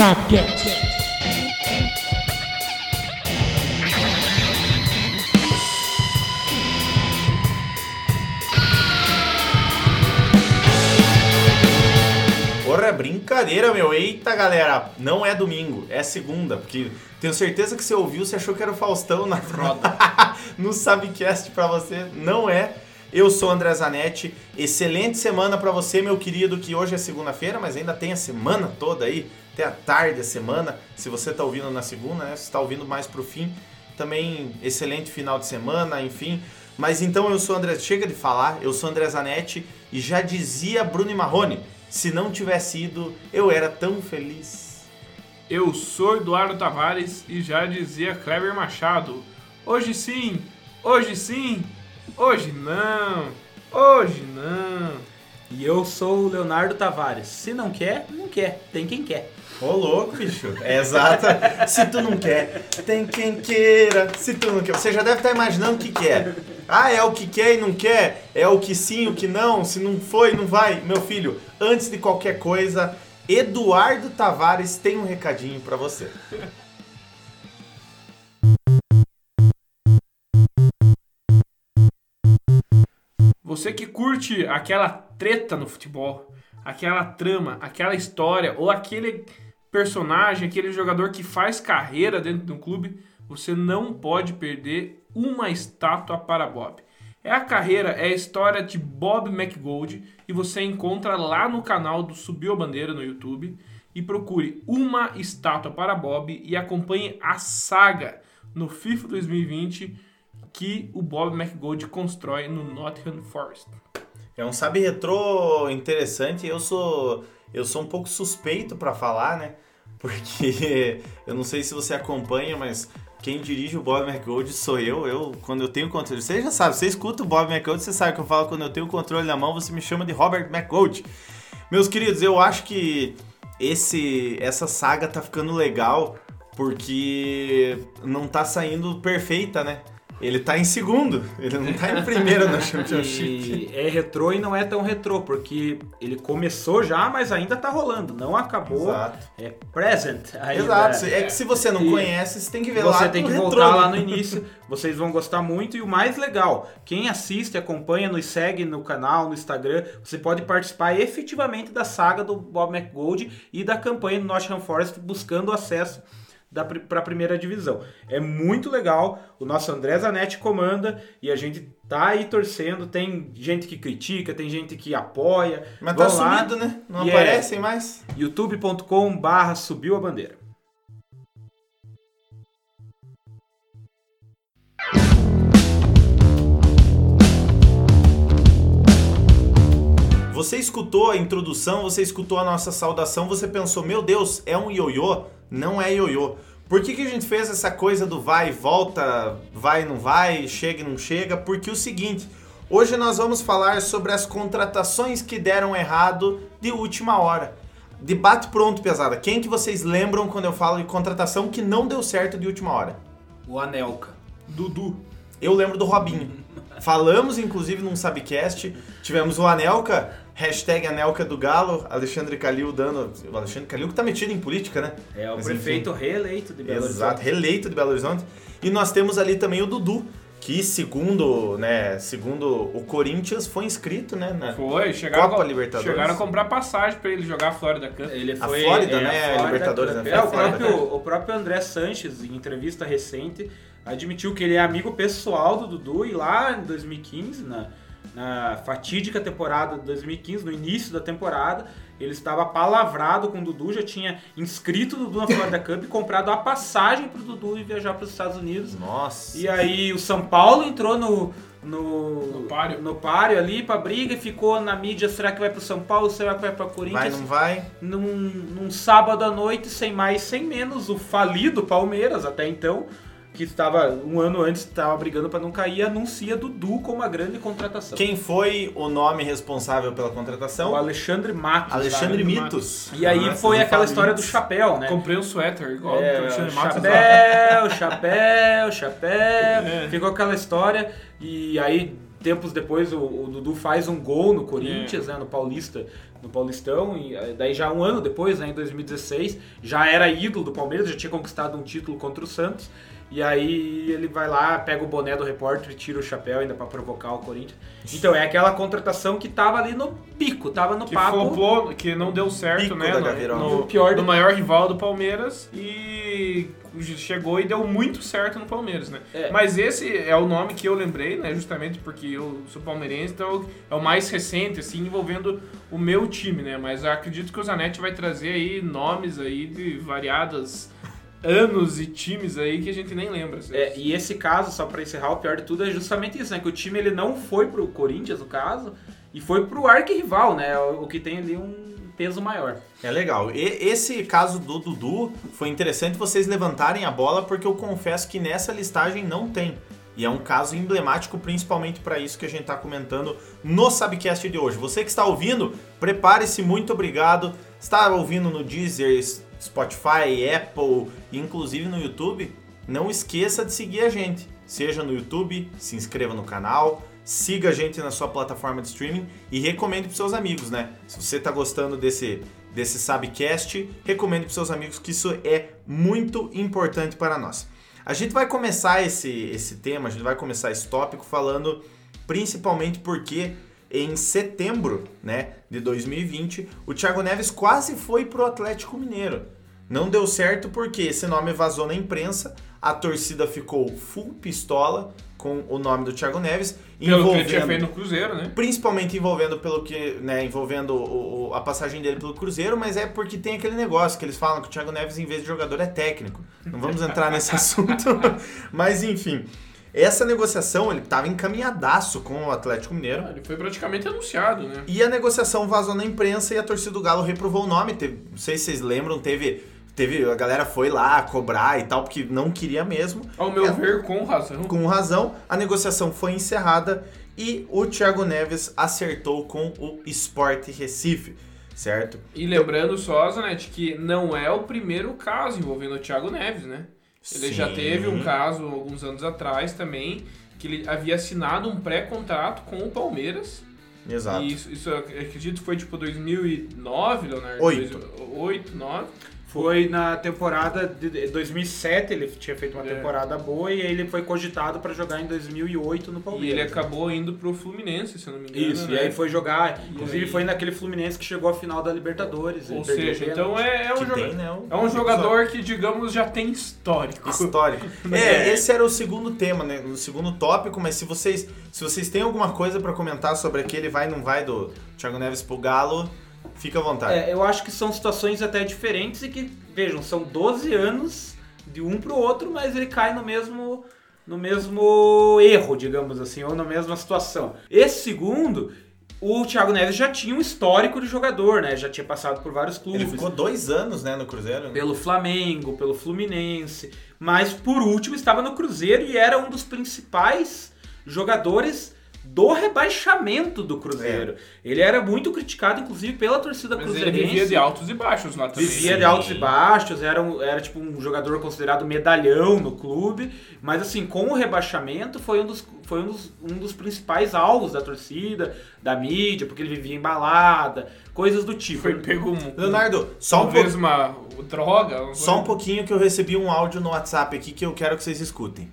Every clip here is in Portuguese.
Sapcast. Porra, é brincadeira, meu. Eita, galera. Não é domingo, é segunda. Porque tenho certeza que você ouviu, você achou que era o Faustão na roda. no Sabcast pra você. Não é. Eu sou o André Zanetti. Excelente semana pra você, meu querido, que hoje é segunda-feira, mas ainda tem a semana toda aí. Até a tarde, a semana. Se você tá ouvindo na segunda, né? Se tá ouvindo mais pro fim. Também excelente final de semana, enfim. Mas então eu sou o André, chega de falar, eu sou o André Zanetti e já dizia Bruno e Marrone, se não tivesse ido, eu era tão feliz. Eu sou Eduardo Tavares e já dizia Kleber Machado. Hoje sim, hoje sim, hoje não, hoje não. E eu sou o Leonardo Tavares. Se não quer, não quer. Tem quem quer. Ô louco, bicho. É exata. Se tu não quer, tem quem queira. Se tu não quer. Você já deve estar imaginando o que quer. Ah, é o que quer e não quer? É o que sim, o que não? Se não foi, não vai. Meu filho, antes de qualquer coisa, Eduardo Tavares tem um recadinho pra você. Você que curte aquela treta no futebol, aquela trama, aquela história ou aquele personagem, aquele jogador que faz carreira dentro de um clube, você não pode perder uma estátua para Bob. É a carreira, é a história de Bob McGold e você encontra lá no canal do Subiu a Bandeira no YouTube e procure uma estátua para Bob e acompanhe a saga no FIFA 2020 que o Bob McGold constrói no Nottingham Forest. É um sabe retrô interessante. Eu sou eu sou um pouco suspeito pra falar, né? Porque eu não sei se você acompanha, mas quem dirige o Bob McGold sou eu. Eu quando eu tenho controle, você já sabe, você escuta o Bob McGold, você sabe que eu falo quando eu tenho o controle na mão, você me chama de Robert McGold. Meus queridos, eu acho que esse essa saga tá ficando legal porque não tá saindo perfeita, né? Ele tá em segundo, ele não tá em primeiro na Championship. É retrô e não é tão retrô, porque ele começou já, mas ainda tá rolando. Não acabou. Exato. É present. ainda. Exato, é que se você não E conhece, você tem que ver lá Você tem que retrô, voltar lá no início, vocês vão gostar muito. E o mais legal, quem assiste, acompanha, nos segue no canal, no Instagram, você pode participar efetivamente da saga do Bob McGold e da campanha do Nottingham Forest buscando acesso para a primeira divisão. É muito legal, o nosso André Zanetti comanda e a gente tá aí torcendo. Tem gente que critica, tem gente que apoia. Mas tá Vão lá. sumido, né? Não é- aparecem mais. youtube.com barra subiu a bandeira. Você escutou a introdução, você escutou a nossa saudação, você pensou, meu Deus, é um ioiô? Não é ioiô. Por que, que a gente fez essa coisa do vai e volta, vai e não vai, chega e não chega? Porque o seguinte, hoje nós vamos falar sobre as contratações que deram errado de última hora. Debate pronto, pesada. Quem que vocês lembram quando eu falo de contratação que não deu certo de última hora? O Anelka. Dudu. Eu lembro do Robinho. Falamos, inclusive, num Sabcast. Tivemos o Anelka, hashtag Anelka do Galo, Alexandre Calil dando. O Alexandre Calil que tá metido em política, né? É o Mas, prefeito reeleito de Belo Exato, Horizonte. reeleito de Belo Horizonte. E nós temos ali também o Dudu, que segundo, né, segundo o Corinthians foi inscrito, né, na Foi, chegaram, Copa a- Libertadores. chegaram a comprar passagem pra ele jogar a Florida Cup. Ele A foi, Flórida, é, né, a Flórida Libertadores, Cup. né? É, o a Flórida próprio, o próprio André Sanches, em entrevista recente, admitiu que ele é amigo pessoal do Dudu e lá em 2015, na, na fatídica temporada de 2015, no início da temporada, ele estava palavrado com o Dudu, já tinha inscrito o Dudu na Florida Cup e comprado a passagem pro Dudu e viajar para os Estados Unidos. Nossa. E aí o São Paulo entrou no. No, No páreo. no páreo ali pra briga e ficou na mídia. Será que vai pro São Paulo? Será que vai pra Corinthians? vai, não vai? num, num sábado à noite, sem mais, sem menos, o falido Palmeiras, até então, que estava um ano antes, estava brigando para não cair, anuncia Dudu como uma grande contratação. Quem foi o nome responsável pela contratação? O Alexandre Matos. Alexandre? Mitos. E aí Nossa, foi aquela história do Mitos. chapéu, né? Comprei um suéter, igual o É, Alexandre Matos. chapéu, chapéu, chapéu. É. Ficou aquela história. E aí tempos depois o, o Dudu faz um gol no Corinthians, é. né, no Paulista, no Paulistão, e eh, daí já um ano depois, né, em 2016, já era ídolo do Palmeiras, já tinha conquistado um título contra o Santos. E aí ele vai lá, pega o boné do repórter e tira o chapéu ainda para provocar o Corinthians. Então é aquela contratação que tava ali no pico, tava no que papo. Flopou, que não deu certo, né? No, no, No pior do do- maior rival do Palmeiras e chegou e deu muito certo no Palmeiras, né? É. Mas esse é o nome que eu lembrei, né? Justamente porque eu sou palmeirense, então é o mais recente, assim, envolvendo o meu time, né? Mas eu acredito que o Zanetti vai trazer aí nomes aí de variadas anos e times aí que a gente nem lembra. assim. É, e esse caso, só pra encerrar, o pior de tudo é justamente isso, né? Que o time ele não foi pro Corinthians, no caso, e foi pro arquirrival, né? O, que tem ali um peso maior. É legal. E esse caso do Dudu foi interessante vocês levantarem a bola, porque eu confesso que nessa listagem não tem. E é um caso emblemático, principalmente para isso que a gente está comentando no Sabcast de hoje. Você que está ouvindo, prepare-se, muito obrigado. Está ouvindo no Deezer, Spotify, Apple, inclusive no YouTube? Não esqueça de seguir a gente. Seja no YouTube, se inscreva no canal, siga a gente na sua plataforma de streaming e recomende para seus amigos, né? Se você está gostando desse desse Sabcast, recomende para seus amigos que isso é muito importante para nós. A gente vai começar esse, esse tema, a gente vai começar esse tópico falando principalmente porque em setembro né, de 2020 o Thiago Neves quase foi pro Atlético Mineiro. Não deu certo porque esse nome vazou na imprensa, a torcida ficou full pistola com o nome do Thiago Neves, Pelo que ele tinha feito no Cruzeiro, né? principalmente envolvendo pelo que, né, envolvendo o- o- a passagem dele pelo Cruzeiro, mas é porque tem aquele negócio que eles falam que o Thiago Neves em vez de jogador é técnico. Não vamos entrar nesse assunto, mas enfim, essa negociação ele estava encaminhadaço com o Atlético Mineiro. Ele foi praticamente anunciado, né? E a negociação vazou na imprensa e a torcida do Galo reprovou o nome. Teve- não sei se vocês lembram, teve, teve a galera foi lá cobrar e tal porque não queria mesmo. Ao meu É. ver, com razão. Com razão, a negociação foi encerrada e o Thiago Neves acertou com o Sport Recife, certo? E lembrando só, Zanetti, que não é o primeiro caso envolvendo o Thiago Neves, né? Ele já Sim. teve um caso alguns anos atrás também, que ele havia assinado um pré-contrato com o Palmeiras. Exato. E isso, isso eu acredito foi tipo 2009, Leonardo? Oito. 8, 9. Foi na temporada de 2007, ele tinha feito uma É. temporada boa e aí ele foi cogitado para jogar em 2008 no E Palmeiras. ele acabou indo pro Fluminense, se eu não me engano. Isso, né? e aí foi jogar, inclusive aí- foi naquele Fluminense que chegou à final da Libertadores. Ou seja, então é, é um, joga- tem, né, é um jogador que, digamos, já tem histórico. Histórico. É, esse era o segundo tema, né? O segundo tópico, mas se vocês, se vocês têm alguma coisa pra comentar sobre aquele vai não vai do Thiago Neves pro Galo, fica à vontade. É, eu acho que são situações até diferentes e que, vejam, são 12 anos de um pro outro, mas ele cai no mesmo no mesmo erro, digamos assim, ou na mesma situação. Esse segundo, o Thiago Neves já tinha um histórico de jogador, né? Já tinha passado por vários clubes. Ele ficou dois anos, né, no Cruzeiro. Pelo Flamengo, pelo Fluminense, mas por último estava no Cruzeiro e era um dos principais jogadores do rebaixamento do Cruzeiro. Ele era muito criticado, inclusive, pela torcida Mas ele cruzeirense. vivia de altos e baixos lá também. Vivia de Sim. altos e baixos, era, um- era tipo um jogador considerado medalhão no clube, mas assim, com o rebaixamento foi um dos, foi um dos, um dos principais alvos da torcida, da mídia, porque ele vivia em balada, coisas do tipo. Foi pego um, Leonardo, só um, talvez po- uma droga. só um pouquinho que eu recebi um áudio no WhatsApp aqui que eu quero que vocês escutem.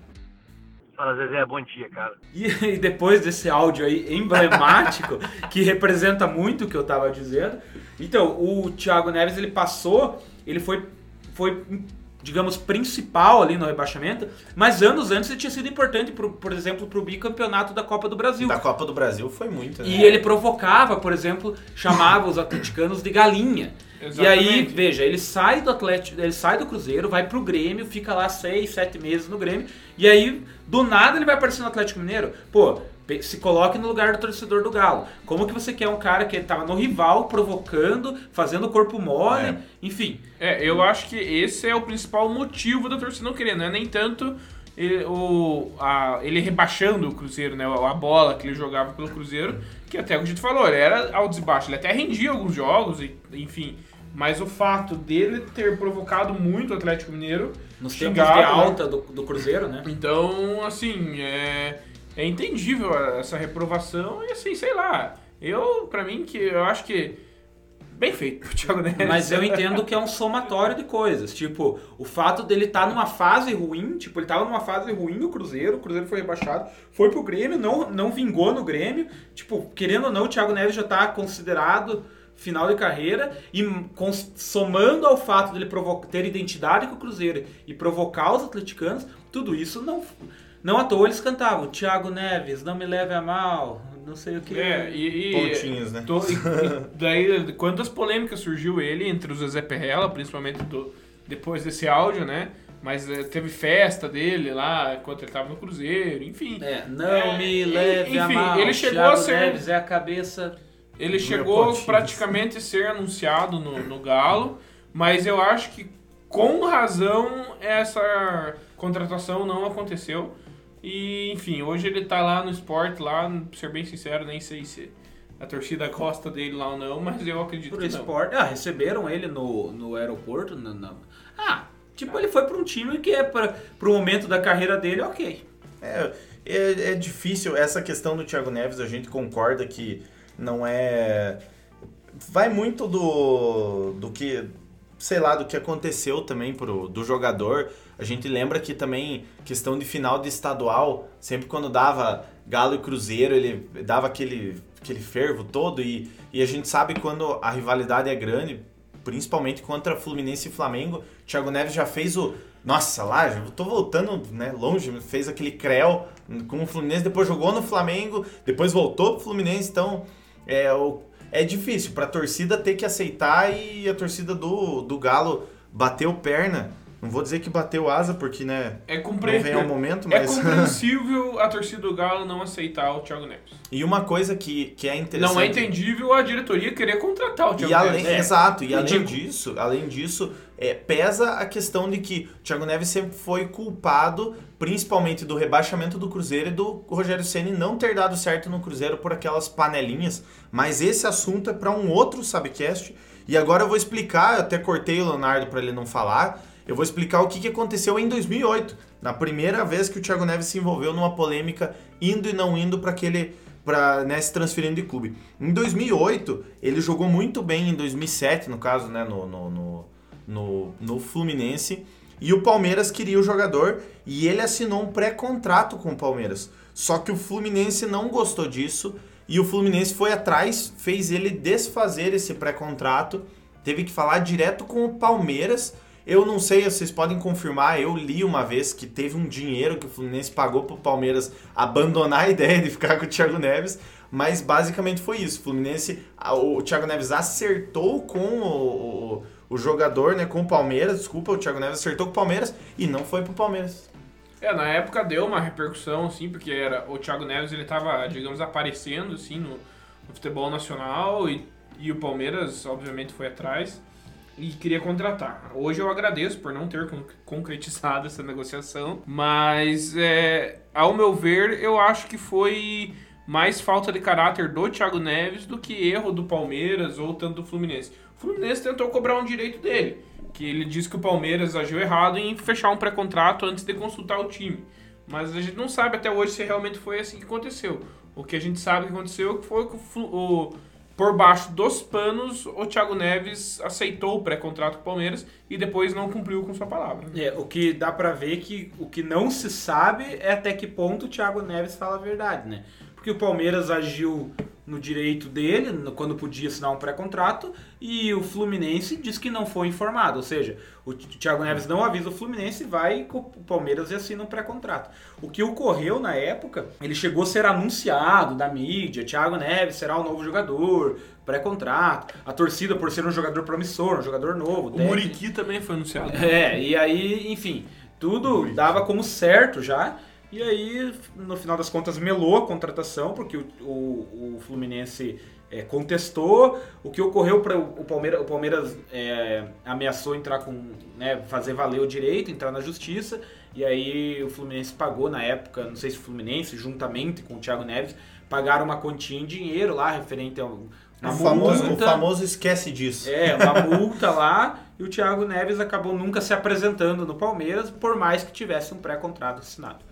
Fala, Zezé, bom dia, cara. E, e depois desse áudio aí emblemático, que representa muito o que eu tava dizendo, então, o Thiago Neves, ele passou, ele foi, foi digamos, principal ali no rebaixamento, mas anos antes ele tinha sido importante, pro, por exemplo, pro bicampeonato da Copa do Brasil. Da Copa do Brasil foi muito, né? E ele provocava, por exemplo, chamava os atleticanos de galinha. E aí, Exatamente. veja, ele sai do Atlético, ele sai do Cruzeiro, vai pro Grêmio, fica lá seis, sete meses no Grêmio, e aí, do nada, ele vai aparecer no Atlético Mineiro. Pô, se coloque no lugar do torcedor do Galo. Como que você quer um cara que tava no rival, provocando, fazendo corpo mole, É. enfim. É, eu acho que esse é o principal motivo da torcida não querer, não é nem tanto ele, o, a- ele rebaixando o Cruzeiro, né? A bola que ele jogava pelo Cruzeiro, que até o que a gente falou, ele era altos e baixos, ele até rendia alguns jogos, enfim. Mas o fato dele ter provocado muito o Atlético Mineiro, Nos tempos xingado, de né? alta do, do Cruzeiro, né? Então, assim, é, é entendível essa reprovação e assim, sei lá. Eu, pra mim, que eu acho que. Bem feito, o Thiago Neves. Mas eu entendo que é um somatório de coisas. Tipo, o fato dele estar tá numa fase ruim, tipo, ele tava numa fase ruim no Cruzeiro, o Cruzeiro foi rebaixado, foi pro Grêmio, não, não vingou no Grêmio. Tipo, querendo ou não, o Thiago Neves já tá considerado final de carreira e somando ao fato dele ter identidade com o Cruzeiro e provocar os atleticanos, tudo isso não não à toa eles cantavam Thiago Neves, não me leve a mal, não sei o que. É, e, e Pontinhos, né? Tô, e, daí, quantas polêmicas surgiu ele entre o Zé Perrella, principalmente do, depois desse áudio, né? Mas é, teve festa dele lá enquanto ele tava no Cruzeiro, enfim. É, não é, me leve enfim, a mal. Ele chegou Thiago a ser. Neves é a cabeça. Ele chegou praticamente a ser anunciado no, no Galo, mas eu acho que com razão essa contratação não aconteceu. E, enfim, hoje ele tá lá no esporte, lá, pra ser bem sincero, nem sei se a torcida gosta dele lá ou não, mas eu acredito Pro que esporte, não. Ah, receberam ele no, no aeroporto? No, no... Ah, tipo, ele foi pra um time que é pra, pro momento da carreira dele, ok. É, é, é difícil, essa questão do Thiago Neves, a gente concorda que não é... Vai muito do, do que sei lá, do que aconteceu também pro, do jogador. A gente lembra que também, questão de final de estadual, sempre quando dava Galo e Cruzeiro, ele dava aquele, aquele fervo todo. E, e a gente sabe quando a rivalidade é grande, principalmente contra Fluminense e Flamengo. Thiago Neves já fez o. Nossa, lá, já tô voltando né, longe, fez aquele creu com o Fluminense, depois jogou no Flamengo, depois voltou pro Fluminense, então é, é difícil para a torcida ter que aceitar e a torcida do, do Galo bateu perna. Não vou dizer que bateu asa, porque, né? É compre... Não vem ao momento, é mas. É compreensível a torcida do Galo não aceitar o Thiago Neves. E uma coisa que, que é interessante. Não é entendível a diretoria querer contratar o Thiago e além, Neves. Exato, e, além disso, além disso, é, pesa a questão de que o Thiago Neves sempre foi culpado, principalmente do rebaixamento do Cruzeiro e do Rogério Ceni não ter dado certo no Cruzeiro por aquelas panelinhas. Mas esse assunto é para um outro Sabcast. E agora eu vou explicar, eu até cortei o Leonardo para ele não falar. Eu vou explicar o que, aconteceu em 2008, na primeira vez que o Thiago Neves se envolveu numa polêmica indo e não indo para aquele para né, se transferindo de clube. Em 2008, ele jogou muito bem em 2007, no caso, né, no, no, no no, no Fluminense. E o Palmeiras queria o jogador e ele assinou um pré-contrato com o Palmeiras. Só que o Fluminense não gostou disso e o Fluminense foi atrás, fez ele desfazer esse pré-contrato, teve que falar direto com o Palmeiras. Eu não sei, vocês podem confirmar, eu li uma vez que teve um dinheiro que o Fluminense pagou para o Palmeiras abandonar a ideia de ficar com o Thiago Neves, mas basicamente foi isso. O Fluminense, o Thiago Neves acertou com o, o o jogador, né, com o Palmeiras, desculpa, o Thiago Neves acertou com o Palmeiras e não foi pro Palmeiras. É, na época deu uma repercussão, assim, porque era o Thiago Neves, ele tava, digamos, aparecendo, assim, no, no futebol nacional e, e o Palmeiras, obviamente, foi atrás e queria contratar. Hoje eu agradeço por não ter concretizado essa negociação, mas, é, ao meu ver, eu acho que foi mais falta de caráter do Thiago Neves do que erro do Palmeiras ou tanto do Fluminense. O Fluminense tentou cobrar um direito dele, que ele disse que o Palmeiras agiu errado em fechar um pré-contrato antes de consultar o time. Mas a gente não sabe até hoje se realmente foi assim que aconteceu. O que a gente sabe que aconteceu foi que o, por baixo dos panos, o Thiago Neves aceitou o pré-contrato com o Palmeiras e depois não cumpriu com sua palavra. É, o que dá para ver que o que não se sabe é até que ponto o Thiago Neves fala a verdade, né? Porque o Palmeiras agiu no direito dele, quando podia assinar um pré-contrato, e o Fluminense diz que não foi informado. Ou seja, o Thiago Neves não avisa o Fluminense, vai com o Palmeiras e assina um pré-contrato. O que ocorreu na época, ele chegou a ser anunciado da mídia, Thiago Neves será o novo jogador, pré-contrato, a torcida por ser um jogador promissor, um jogador novo. O Muriqui também foi anunciado. É, e aí, enfim, tudo dava como certo já. E aí, no final das contas, melou a contratação, porque o, o, o Fluminense é, contestou. O que ocorreu para o Palmeiras, o Palmeiras é, ameaçou entrar com, né, fazer valer o direito, entrar na justiça. E aí o Fluminense pagou na época, não sei se o Fluminense, juntamente com o Thiago Neves, pagaram uma quantia em dinheiro lá, referente a uma o, famoso, o famoso esquece disso. É, uma multa lá. E o Thiago Neves acabou nunca se apresentando no Palmeiras, por mais que tivesse um pré-contrato assinado.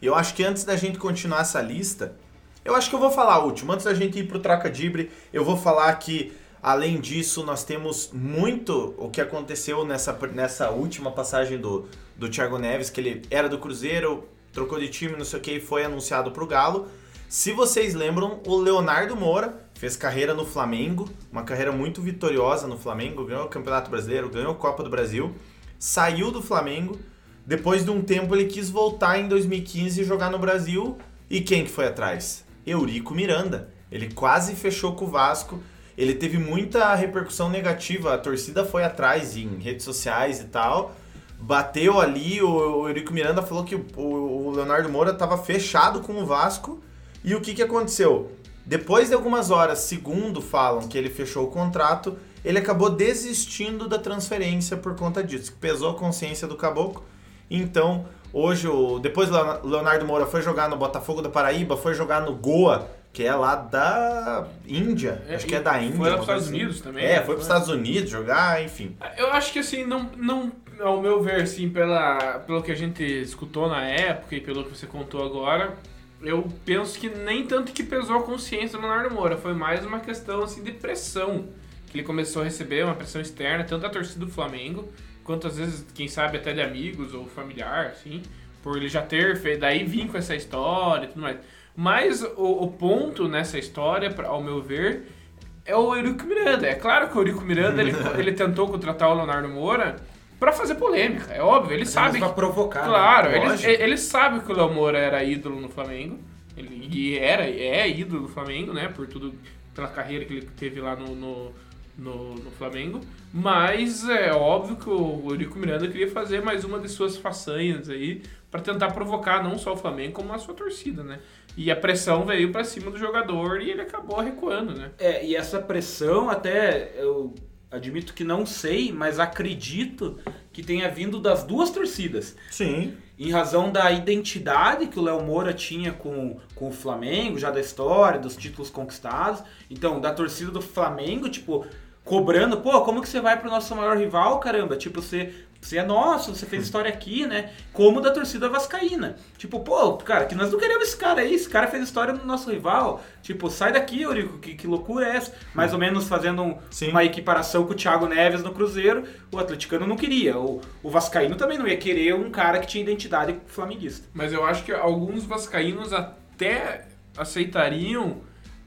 E eu acho que antes da gente continuar essa lista, eu acho que eu vou falar a última. Antes da gente ir pro Troca Dibre, eu vou falar que, além disso, nós temos muito o que aconteceu nessa, nessa última passagem do, do Thiago Neves, que ele era do Cruzeiro, trocou de time, não sei o que, e foi anunciado pro Galo. Se vocês lembram, o Leonardo Moura fez carreira no Flamengo, uma carreira muito vitoriosa no Flamengo, ganhou o Campeonato Brasileiro, ganhou a Copa do Brasil, saiu do Flamengo, depois de um tempo ele quis voltar em 2015 e jogar no Brasil, e quem que foi atrás? Eurico Miranda. Ele quase fechou com o Vasco, ele teve muita repercussão negativa, a torcida foi atrás em redes sociais e tal, bateu ali, o Eurico Miranda falou que o Leonardo Moura estava fechado com o Vasco, e o que, que aconteceu? Depois de algumas horas, segundo falam que ele fechou o contrato, ele acabou desistindo da transferência por conta disso. Pesou a consciência do caboclo. Então, hoje, o, depois o Leonardo Moura foi jogar no Botafogo da Paraíba, foi jogar no Goa, que é lá da Índia. É, acho que é da Índia. Foi para os Estados assim. Unidos também. É, né? foi para os Estados Unidos jogar, enfim. Eu acho que assim, não, não, ao meu ver, assim, pela, pelo que a gente escutou na época e pelo que você contou agora, eu penso que nem tanto que pesou a consciência do Leonardo Moura, foi mais uma questão assim de pressão que ele começou a receber, uma pressão externa, tanto da torcida do Flamengo, quanto às vezes, quem sabe, até de amigos ou familiar, assim, por ele já ter feito, daí vir com essa história e tudo mais. Mas o, o ponto nessa história, pra, ao meu ver, é o Eurico Miranda. É claro que o Eurico Miranda ele, ele tentou contratar o Leonardo Moura para fazer polêmica, é óbvio, ele sabe. Pra provocar. né? Claro, ele, Lógico. ele sabe que o Léo Moura era ídolo no Flamengo. Ele e era, é ídolo do Flamengo, né? Por tudo, pela carreira que ele teve lá no, no, no, no Flamengo. Mas é óbvio que o Eurico Miranda queria fazer mais uma de suas façanhas aí para tentar provocar não só o Flamengo, como a sua torcida, né? E a pressão veio para cima do jogador e ele acabou recuando, né? É, e essa pressão até eu admito que não sei, mas acredito que tenha vindo das duas torcidas. Sim. Em razão da identidade que o Léo Moura tinha com, com o Flamengo, já da história, dos títulos conquistados. Então, da torcida do Flamengo, tipo, cobrando, pô, como que você vai pro nosso maior rival, caramba? Tipo, você, você é nosso, você fez história aqui, né? Como da torcida vascaína. Tipo, pô, cara, que nós não queremos esse cara aí, esse cara fez história no nosso rival. Tipo, sai daqui, Eurico, que, que loucura é essa? Mais ou menos fazendo um- uma equiparação com o Thiago Neves no Cruzeiro, o atleticano não queria. O, o vascaíno também não ia querer um cara que tinha identidade flamenguista. Mas eu acho que alguns vascaínos até aceitariam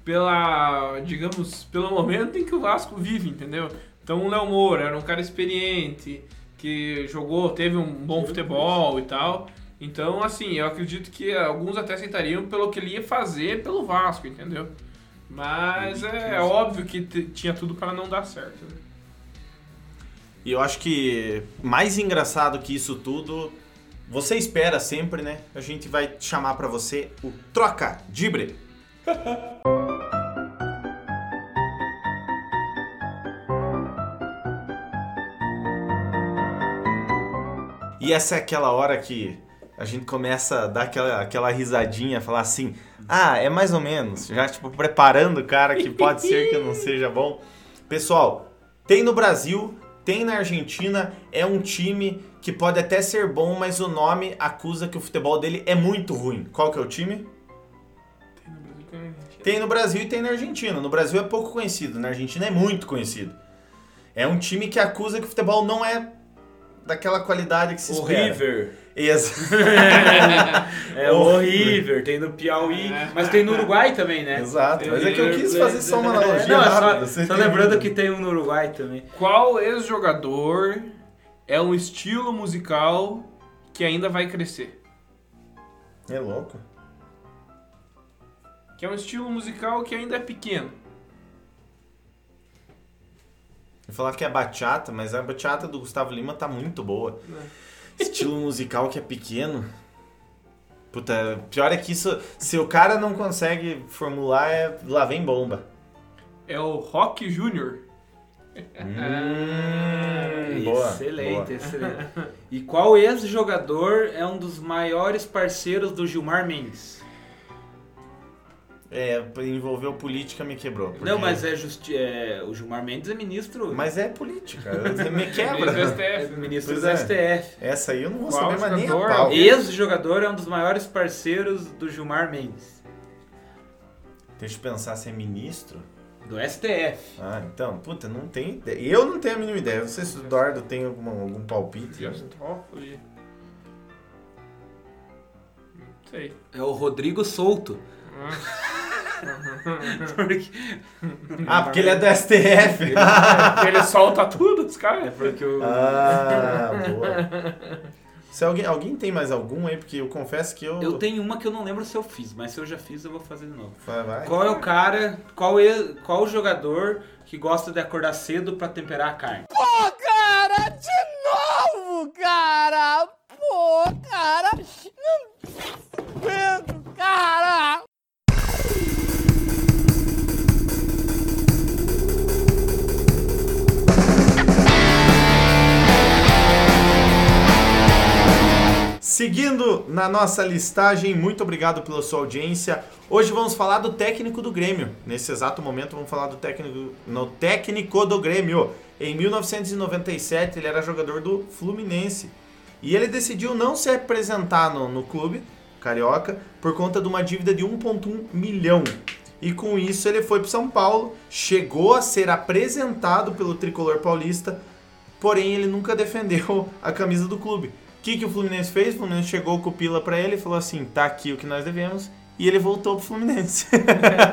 pela, digamos, pelo momento em que o Vasco vive, entendeu? Então o Léo Moura era um cara experiente, que jogou, teve um bom futebol e tal. Então, assim, eu acredito que alguns até aceitariam pelo que ele ia fazer pelo Vasco, entendeu? Mas é óbvio que tinha tudo para não dar certo. né? E eu acho que mais engraçado que isso tudo, você espera sempre, né? A gente vai chamar pra você o Troca Dibre. E essa é aquela hora que a gente começa a dar aquela, aquela risadinha, falar assim, ah, é mais ou menos, já tipo preparando o cara que pode ser que não seja bom. Pessoal, tem no Brasil, tem na Argentina, é um time que pode até ser bom, mas o nome acusa que o futebol dele é muito ruim. Qual que é o time? Tem no Brasil e tem na Argentina. No Brasil é pouco conhecido, na Argentina é muito conhecido. É um time que acusa que o futebol não é daquela qualidade que se O espera. River. Ex- É o River, tem no Piauí, mas tem no Uruguai também, né? Exato, mas é que eu quis fazer só uma analogia Não, rápida. só, só tem- lembrando que tem um no Uruguai também. Qual ex-jogador é um estilo musical que ainda vai crescer? É louco. Que é um estilo musical que ainda é pequeno. Eu falar que é bachata, mas a bachata do Gustavo Lima tá muito boa. Estilo musical que é pequeno. Puta, pior é que isso, se o cara não consegue formular, é lá vem bomba. É o Rock Júnior. Hum, boa, excelente, boa. excelente. E qual ex-jogador é um dos maiores parceiros do Gilmar Mendes? É, envolveu política, me quebrou. Não, porque- mas é, justi é o Gilmar Mendes é ministro. Mas é política, me Ministro quebra. do é STF. ministro Pois do é. STF. Essa aí eu não vou Qual saber mais nem a pau. Ex-jogador é um dos maiores parceiros do Gilmar Mendes, Deixa eu pensar se é ministro. do STF. Ah, então, puta, não tem ideia. Eu não tenho a mínima ideia. Não sei se o Eduardo tem alguma, algum palpite. Toffoli. Não sei. É o Rodrigo Souto. Porque- Ah, porque ele é do STF. Porque ele solta tudo, os É caras. porque o... ah, boa. Se alguém, alguém tem mais algum aí, porque eu confesso que eu. Eu tenho uma que eu não lembro se eu fiz, mas se eu já fiz, eu vou fazer de novo. Vai, vai. Qual é o cara, qual é, qual o jogador que gosta de acordar cedo pra temperar a carne? Pô, cara, de novo, cara! Pô, na nossa listagem, muito obrigado pela sua audiência. Hoje vamos falar do técnico do Grêmio. Nesse exato momento vamos falar do técnico, no técnico do Grêmio. Em 1997 ele era jogador do Fluminense e ele decidiu não se apresentar no, no clube carioca por conta de uma dívida de 1,1 milhão. E com isso ele foi para São Paulo, chegou a ser apresentado pelo tricolor paulista, porém ele nunca defendeu a camisa do clube. O que, que o Fluminense fez? O Fluminense chegou com o Pila pra ele e falou assim: tá aqui o que nós devemos. E ele voltou pro Fluminense.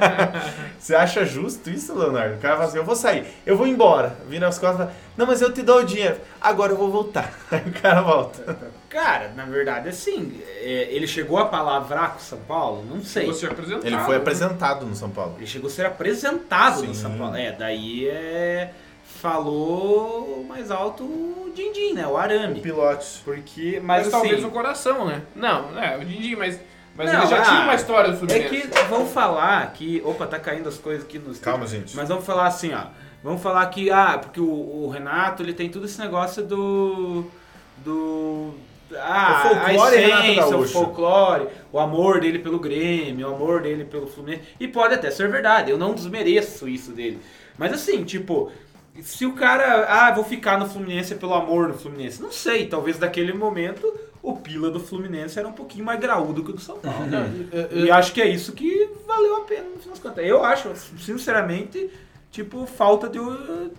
Você acha justo isso, Leonardo? O cara fala assim: eu vou sair, eu vou embora. Vira as costas e fala: não, mas eu te dou o dinheiro. Agora eu vou voltar. Aí o cara volta. Cara, na verdade, assim, é, ele chegou a palavrar com o São Paulo? Não sei. Você apresentado. Ele foi apresentado no São Paulo. Ele chegou a ser apresentado no Sim. São Paulo. É, daí é. Falou mais alto o Dindim, né? O arame. Pilote. Porque, Mas, mas, talvez assim, no coração, né? Não, é, o Dindi, mas, mas Não, ele já ah, tinha uma história do É Fluminense. que vamos falar que. Opa, tá caindo as coisas aqui nos. Calma, gente. Mas vamos falar assim, ó. Vamos falar que, ah, porque o, o Renato ele tem tudo esse negócio do. Do. Ah, O folclore a Renato essência, o folclore, o amor dele pelo Grêmio, o amor dele pelo Fluminense. E pode até ser verdade, eu não desmereço isso dele. Mas assim, tipo, se o cara, ah, vou ficar no Fluminense pelo amor no Fluminense, não sei, talvez naquele momento o pila do Fluminense era um pouquinho mais graúdo que o do São Paulo. E acho que é isso que valeu a pena no final das contas. Eu acho, sinceramente, tipo, falta de,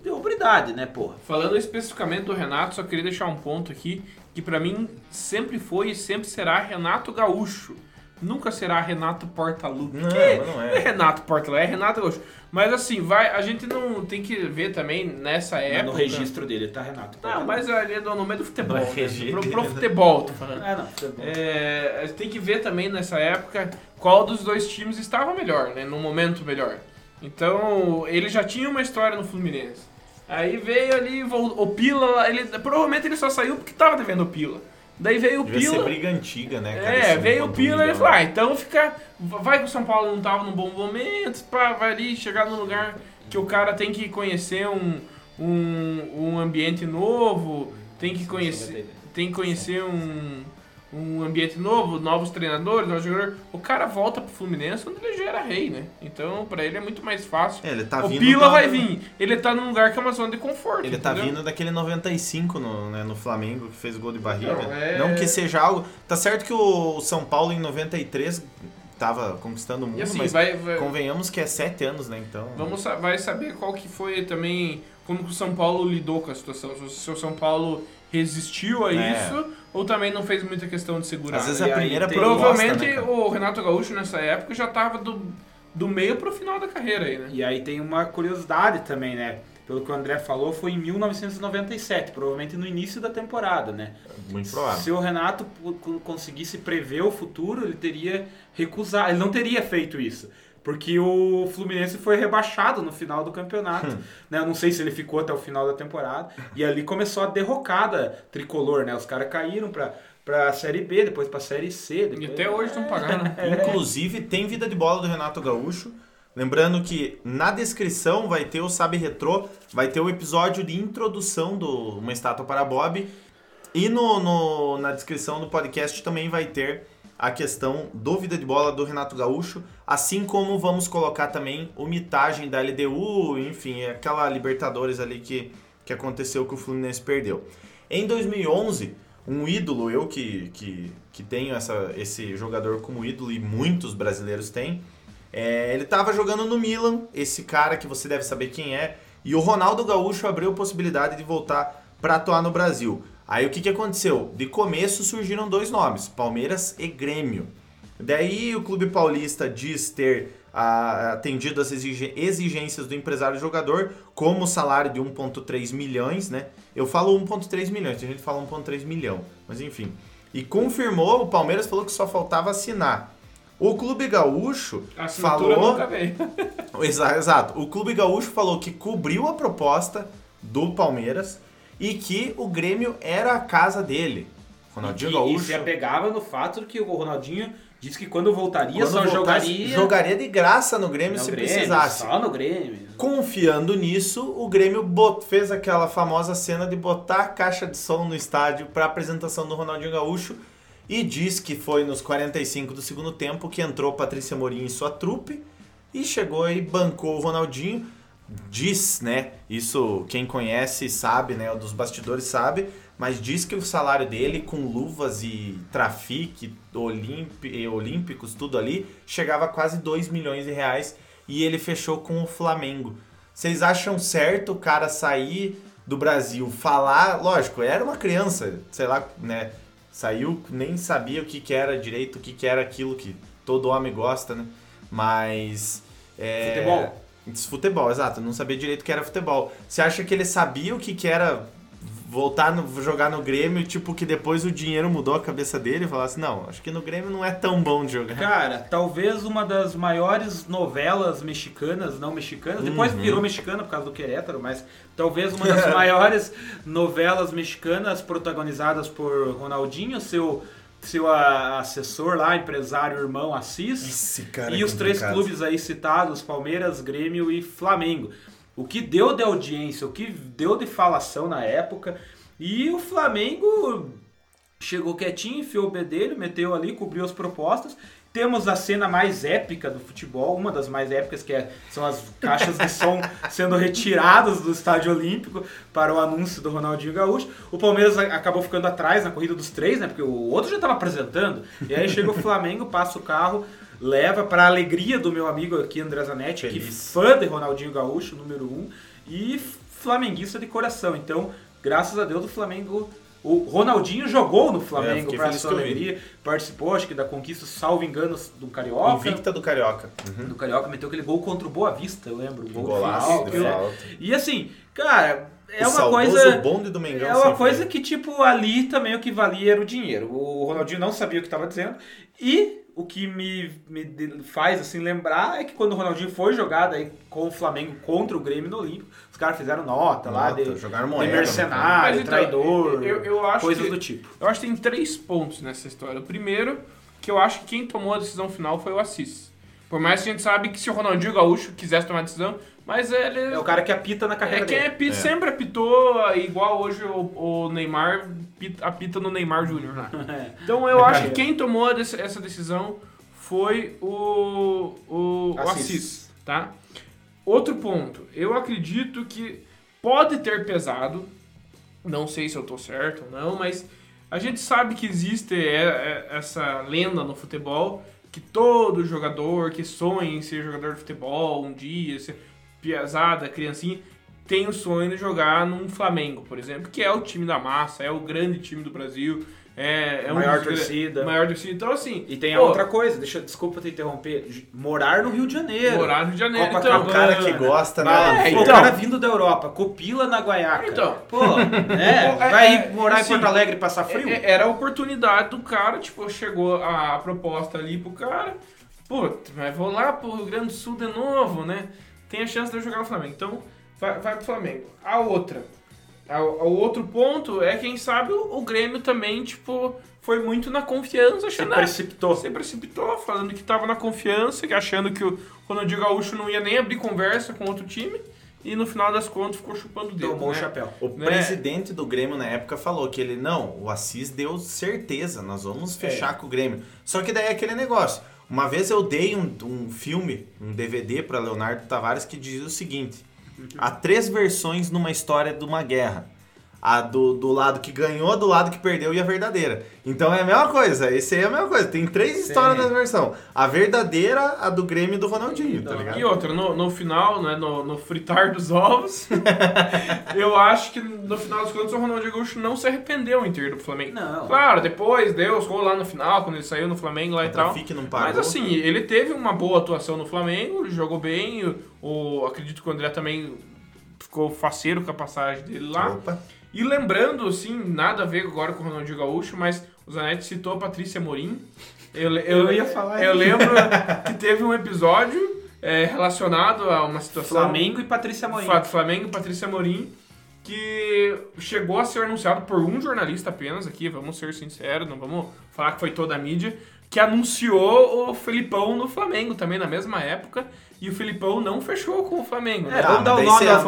de hombridade, né, porra? Falando especificamente do Renato, só queria deixar um ponto aqui, que pra mim sempre foi e sempre será Renato Gaúcho. Nunca será Renato Portaluppi. Não, que mas não é. é Renato Portaluppi, é Renato Gaúcho. Mas assim, vai, a gente não tem que ver também nessa época. no registro dele tá Renato. Não, mas ali é do nome é do futebol. Né? Pro, pro futebol, tô falando. É, não, futebol. É, a gente tem que ver também nessa época qual dos dois times estava melhor, né? No momento melhor. Então, ele já tinha uma história no Fluminense. Aí veio ali, o Pila, ele, provavelmente ele só saiu porque tava devendo o Pila. Daí veio o Devia ser Pila. briga antiga, né, cara? É, veio o 1,1 Pila e ele falou, ah, então fica. Vai que o São Paulo não tava num bom momento, pá, vai ali chegar num lugar que o cara tem que conhecer um, um, um ambiente novo, tem que conhecer. Tem que conhecer um, um ambiente novo, novos treinadores, novos jogadores. O cara volta pro Fluminense quando ele já era rei, né? Então, pra ele é muito mais fácil. É, ele tá o vindo Pila da- vai vir. Ele tá num lugar que é uma zona de conforto. Ele tá entendeu? vindo daquele 95 no, né, no Flamengo, que fez gol de barriga. Não, é- Não que seja algo. Tá certo que o São Paulo em 93 tava conquistando o mundo, assim, mas vai, vai- convenhamos que é 7 anos, né? Então. Vamos vai saber qual que foi também como que o São Paulo lidou com a situação. Se o São Paulo resistiu a É. isso ou também não fez muita questão de segurar. Às vezes né? a primeira Provavelmente né, cara? o Renato Gaúcho nessa época já tava do, do meio pro final da carreira aí, né? E aí tem uma curiosidade também, né? Pelo que o André falou, foi em 1997, provavelmente no início da temporada, né? Muito provável. Se o Renato conseguisse prever o futuro, ele teria recusado, ele não teria feito isso. Porque o Fluminense foi rebaixado no final do campeonato. Hum. né? Eu não sei se ele ficou até o final da temporada. E ali começou a derrocada tricolor, né? Os caras caíram pra, pra Série B, depois pra Série C. E Depois... até hoje estão pagando. né? Inclusive, tem vida de bola do Renato Gaúcho. Lembrando que na descrição vai ter o Sabe Retrô, vai ter o episódio de introdução do Uma Estátua para Bob. E no, no- na descrição do podcast também vai ter a questão do vida de bola do Renato Gaúcho, assim como vamos colocar também o mitagem da LDU, enfim, aquela Libertadores ali que, que aconteceu que o Fluminense perdeu. Em 2011, um ídolo, eu que, que, que tenho essa, esse jogador como ídolo e muitos brasileiros têm, é, ele estava jogando no Milan, esse cara que você deve saber quem é, e o Ronaldo Gaúcho abriu a possibilidade de voltar para atuar no Brasil. Aí o que, que aconteceu? De começo surgiram dois nomes, Palmeiras e Grêmio. Daí o Clube Paulista diz ter ah, atendido as exigências do empresário jogador, como o salário de 1,3 milhões, né? Eu falo 1,3 milhões, tem gente que fala 1,3 milhão, mas enfim. E confirmou, o Palmeiras falou que só faltava assinar. O Clube Gaúcho A falou. nunca veio. Exa- Exato. O Clube Gaúcho falou que cobriu a proposta do Palmeiras e que o Grêmio era a casa dele. Ronaldinho E, e Gaúcho. se apegava no fato de que o Ronaldinho disse que quando voltaria quando só voltasse, jogaria jogaria de graça no Grêmio no se Grêmio, precisasse. Só no Grêmio. Confiando nisso, o Grêmio bot- fez aquela famosa cena de botar a caixa de som no estádio para apresentação do Ronaldinho Gaúcho e diz que foi nos 45 do segundo tempo que entrou Patrícia Morim e sua trupe e chegou e bancou o Ronaldinho. Diz, né? Isso quem conhece sabe, né? O dos bastidores sabe, mas diz que o salário dele com luvas e trafique olímpi- e olímpicos, tudo ali, chegava a quase 2 milhões de reais e ele fechou com o Flamengo. Vocês acham certo o cara sair do Brasil, falar, lógico, era uma criança, sei lá, né? Saiu, nem sabia o que, que era direito, o que, que era aquilo que todo homem gosta, né? Mas. é, Futebol. Futebol, exato. Não sabia direito o que era futebol. Você acha que ele sabia o que, que era voltar no, jogar no Grêmio, tipo, que depois o dinheiro mudou a cabeça dele e falasse, não, acho que no Grêmio não é tão bom de jogar. Cara, talvez uma das maiores novelas mexicanas, não mexicanas, depois Uhum. virou mexicana por causa do Querétaro, mas talvez uma das maiores novelas mexicanas protagonizadas por Ronaldinho, seu, seu assessor lá, empresário, irmão Assis. Cara é e os três clubes aí citados, Palmeiras, Grêmio e Flamengo. O que deu de audiência, o que deu de falação na época. E o Flamengo chegou quietinho, enfiou o bedelho, meteu ali, cobriu as propostas. Temos a cena mais épica do futebol, uma das mais épicas, que é- são as caixas de som sendo retiradas do Estádio Olímpico para o anúncio do Ronaldinho Gaúcho. O Palmeiras acabou ficando atrás na corrida dos três, né? Porque o outro já estava apresentando. E aí chega o Flamengo, passa o carro, leva para a alegria do meu amigo aqui, André Zanetti, que fã de Ronaldinho Gaúcho, número um, e flamenguista de coração. Então, graças a Deus, o Flamengo. O Ronaldinho jogou no É, Flamengo para feliz sua alegria, participou, acho que da conquista, salvo engano, do Carioca. Invicta do Carioca. Do Carioca meteu aquele gol contra o Boa Vista, eu lembro. Um gol Golaço final. E assim, cara, é O uma coisa. bonde do Mengão É uma sem coisa que, tipo, ali também o que valia era o dinheiro. O Ronaldinho não sabia o que estava dizendo. E o que me, me de- faz assim lembrar é que quando o Ronaldinho foi jogado aí com o Flamengo contra o Grêmio no Olímpico, os caras fizeram nota, lá Nota, de, jogaram de moeda, mercenário, Mas então, traidor, eu- eu acho coisas que- do tipo. Eu acho que tem três pontos nessa história. O primeiro, que eu acho que quem tomou a decisão final foi o Assis. Por mais que a gente sabe que se o Ronaldinho Gaúcho quisesse tomar a decisão, mas ele... É o cara que apita na carreira É quem dele. apita, sempre apitou, igual hoje o, o Neymar pita- apita no Neymar Júnior lá. Então eu acho que quem tomou essa decisão foi o, o, o Assis. Assis, tá? Outro ponto, eu acredito que pode ter pesado, não sei se eu tô certo ou não, mas a gente sabe que existe é, é, essa lenda no futebol que todo jogador que sonha em ser jogador de futebol um dia, ser piazada, criancinha, tem o sonho de jogar num Flamengo, por exemplo, que é o time da massa, é o grande time do Brasil, é, é um Maior gra- torcida. Maior torcida. Então, assim. E tem a pô, outra coisa, deixa, desculpa te interromper, morar no Rio de Janeiro. Morar no Rio de Janeiro. Copacabana. Então, O cara que gosta, né? É, então. O cara vindo da Europa, copila na Guaiaca. Então. Pô, né? É, vai é, morar assim, em Porto Alegre e passar frio? É- é- Era a oportunidade do cara, tipo, chegou a proposta ali pro cara, pô, mas vou lá pro Rio Grande do Sul de novo, né? Tem a chance de eu jogar no Flamengo. Então, vai, vai pro Flamengo. A outra, o outro ponto é, quem sabe, o, o Grêmio também, tipo, foi muito na confiança, Se achando... precipitou. Você precipitou, falando que tava na confiança, que achando que o Ronaldinho Gaúcho não ia nem abrir conversa com outro time. e no final das contas ficou chupando o dedo. Tomou o né? chapéu. O Né? presidente do Grêmio na época falou que ele, não, o Assis deu certeza, nós vamos fechar com o Grêmio. Só que daí é aquele negócio. Uma vez eu dei um, um filme, um DVD para Leonardo Tavares que diz o seguinte: há três versões numa história de uma guerra. A do, do lado que ganhou, do lado que perdeu e a verdadeira. Então é a mesma coisa, esse aí é a mesma coisa. Tem três histórias nessa versão. A verdadeira, a do Grêmio e do Ronaldinho, tá ligado? E outra, no, no final, né, no, no fritar dos ovos, eu acho que no final das contas o Ronaldinho Gaúcho não se arrependeu em ter ido pro Flamengo. Não. Claro, depois deu gols lá no final, quando ele saiu no Flamengo lá e O tal. Trafic não pagou. Mas assim, ele teve uma boa atuação no Flamengo, jogou bem, o, o- acredito que o André também ficou faceiro com a passagem dele lá. Opa. E lembrando, assim, nada a ver agora com o Ronaldinho Gaúcho, mas o Zanetti citou a Patrícia Morim. Eu, eu, Eu ia falar Eu isso. lembro que teve um episódio é, relacionado a uma situação... Flamengo e Patrícia Morim. Flamengo e Patrícia Morim, que chegou a ser anunciado por um jornalista apenas aqui, vamos ser sinceros, não vamos falar que foi toda a mídia, que anunciou o Felipão no Flamengo também na mesma época, e o Felipão não fechou com o Flamengo. né? É, vamos, Ah, dar o nome daí aos,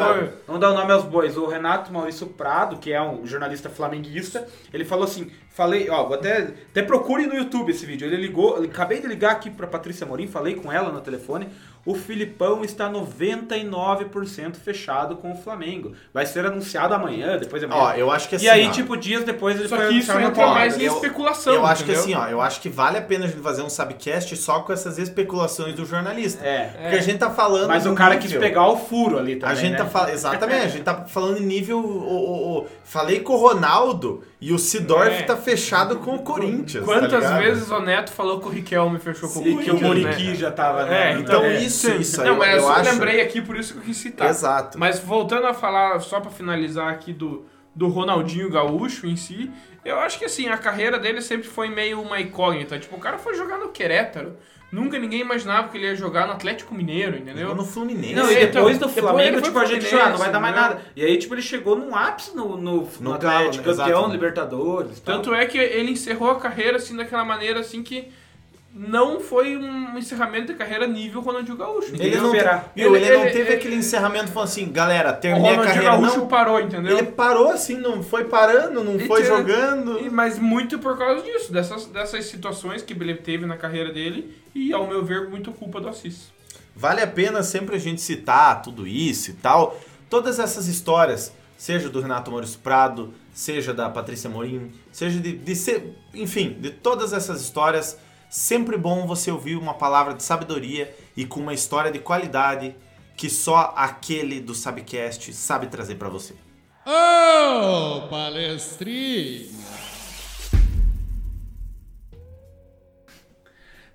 vamos dar o nome aos bois. O Renato Maurício Prado, que é um jornalista flamenguista, ele falou assim: falei, ó, vou até, até procure no YouTube esse vídeo. Ele ligou, eu acabei de ligar aqui pra Patrícia Morim, falei com ela no telefone. O Filipão está 99% fechado com o Flamengo. Vai ser anunciado amanhã, depois de amanhã. Ó, eu acho que assim. e aí, ó, tipo, dias depois ele Só foi que isso no entra Flamengo. mais em especulação, Eu acho que assim, ó, eu acho que vale a pena a gente fazer um subcast só com essas especulações do jornalista. É. Porque a gente tá falando. Mas o cara nível. quis pegar o furo ali também. A gente né? tá falando. Exatamente, a gente tá falando em nível. O, o- o- falei com o Ronaldo e o Sidorf É. tá fechado com o Corinthians. tá Quantas ligado? vezes o Neto falou que o Riquelme fechou com o E que o Corinthians, Muriqui né? já tava. É, né? Então, É. isso, isso aí. Não, eu, mas eu, eu acho. lembrei aqui, por isso que eu quis citar. Exato. Mas voltando a falar, só pra finalizar aqui do, do Ronaldinho Gaúcho em si, eu acho que assim, a carreira dele sempre foi meio uma incógnita. Tipo, o cara foi jogar no Querétaro. Nunca ninguém imaginava que ele ia jogar no Atlético Mineiro, entendeu? Jogou no Fluminense. Não, e depois então, do Flamengo, tipo, a gente Fluminense, ah, não vai dar mais nada. E aí, tipo, ele chegou num ápice no, no, no, No Atlético, Galo, campeão, exato. Libertadores. tal. Tanto é que ele encerrou a carreira assim daquela maneira assim que não foi um encerramento de carreira nível Ronaldinho Gaúcho. Ele não, te- viu, ele, Ele- não ele- teve ele- aquele encerramento falando assim, galera, terminei a Ronaldinho carreira. Gaúcho Não, parou, entendeu? ele parou assim, não foi parando, não foi jogando. E- Mas muito por causa disso, dessas, dessas situações que ele teve na carreira dele e, ao meu ver, muito culpa do Assis. Vale a pena sempre a gente citar tudo isso e tal. Todas essas histórias, seja do Renato Maurício Prado, seja da Patrícia Morim, seja de, de ser, enfim, de todas essas histórias, sempre bom você ouvir uma palavra de sabedoria e com uma história de qualidade que só aquele do Sabcast sabe trazer pra você. Ô, palestrinha!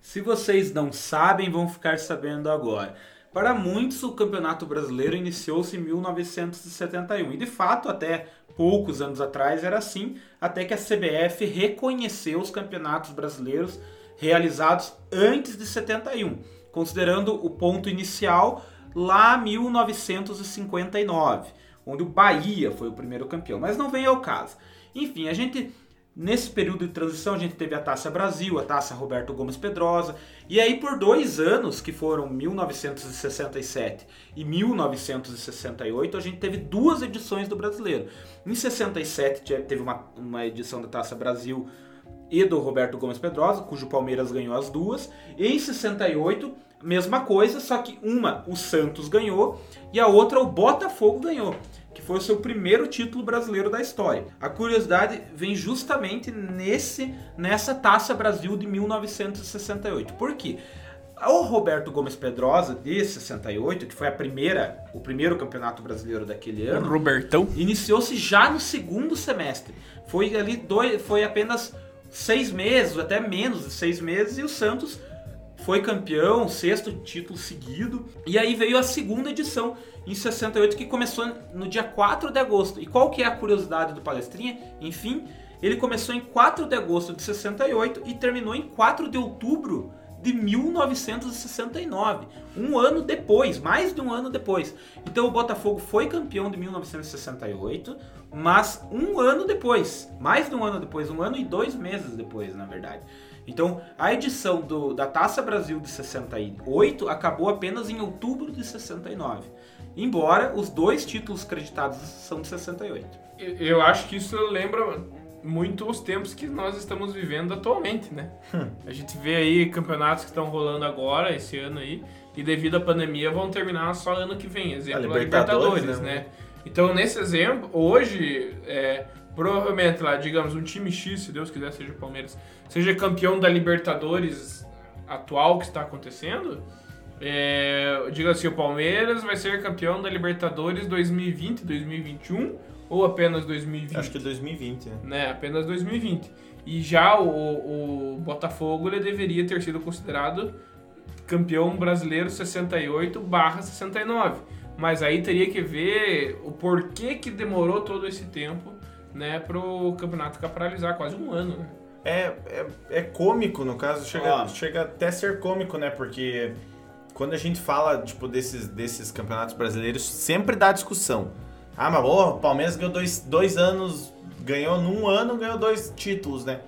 Se vocês não sabem, vão ficar sabendo agora. Para muitos, o Campeonato Brasileiro iniciou-se em 1971. E de fato, até poucos anos atrás era assim, até que a CBF reconheceu os campeonatos brasileiros realizados antes de 71, considerando o ponto inicial lá 1959, onde o Bahia foi o primeiro campeão. Mas não vem ao caso. Enfim, a gente Nesse período de transição, a gente teve a Taça Brasil, a Taça Roberto Gomes Pedrosa, e aí por dois anos, que foram 1967 e 1968, a gente teve duas edições do Brasileiro. Em 67 te- teve uma, uma edição da Taça Brasil e do Roberto Gomes Pedrosa, cujo Palmeiras ganhou as duas, e em 68, mesma coisa, só que uma o Santos ganhou e a outra o Botafogo ganhou que foi o seu primeiro título brasileiro da história. A curiosidade vem justamente nesse nessa Taça Brasil de 1968. Por quê? O Roberto Gomes Pedrosa de 68, que foi a primeira, o primeiro campeonato brasileiro daquele ano, Robertão. iniciou-se já no segundo semestre. Foi ali dois, foi apenas seis meses, até menos de seis meses, e o Santos foi campeão, sexto título seguido. E aí veio a segunda edição em 68 que começou no dia 4 de agosto. E qual que é a curiosidade do palestrinha? Enfim, ele começou em 4 de agosto de 68 e terminou em 4 de outubro de 1969, um ano depois, mais de um ano depois. Então o Botafogo foi campeão de 1968, mas um ano depois, mais de um ano depois, um ano e dois meses depois, na verdade. Então a edição do- da Taça Brasil de 68 acabou apenas em outubro de 69. embora os dois títulos creditados são de 68. Eu- Eu acho que isso lembra muito os tempos que nós estamos vivendo atualmente, né? A gente vê aí campeonatos que estão rolando agora, esse ano aí, e devido à pandemia vão terminar só ano que vem. Exemplo, A a Libertadores, Libertadores, né? né? Então, nesse exemplo, hoje, é, provavelmente lá, digamos, um time X, se Deus quiser, seja o Palmeiras, seja campeão da Libertadores atual que está acontecendo, é, diga assim, o Palmeiras vai ser campeão da Libertadores 2020, 2021 ou apenas 2020? Acho que 2020, né? né? Apenas 2020. E já o, o Botafogo ele deveria ter sido considerado campeão brasileiro 68 barra 69. Mas aí teria que ver o porquê que demorou todo esse tempo, né, pro campeonato ficar paralisar, quase um ano, né? É, é, é cômico, no caso, chega, chega até a ser cômico, né? Porque quando a gente fala, tipo, desses, desses campeonatos brasileiros, sempre dá discussão. Ah, mas o Palmeiras ganhou dois, dois anos, ganhou num ano, ganhou dois títulos, né?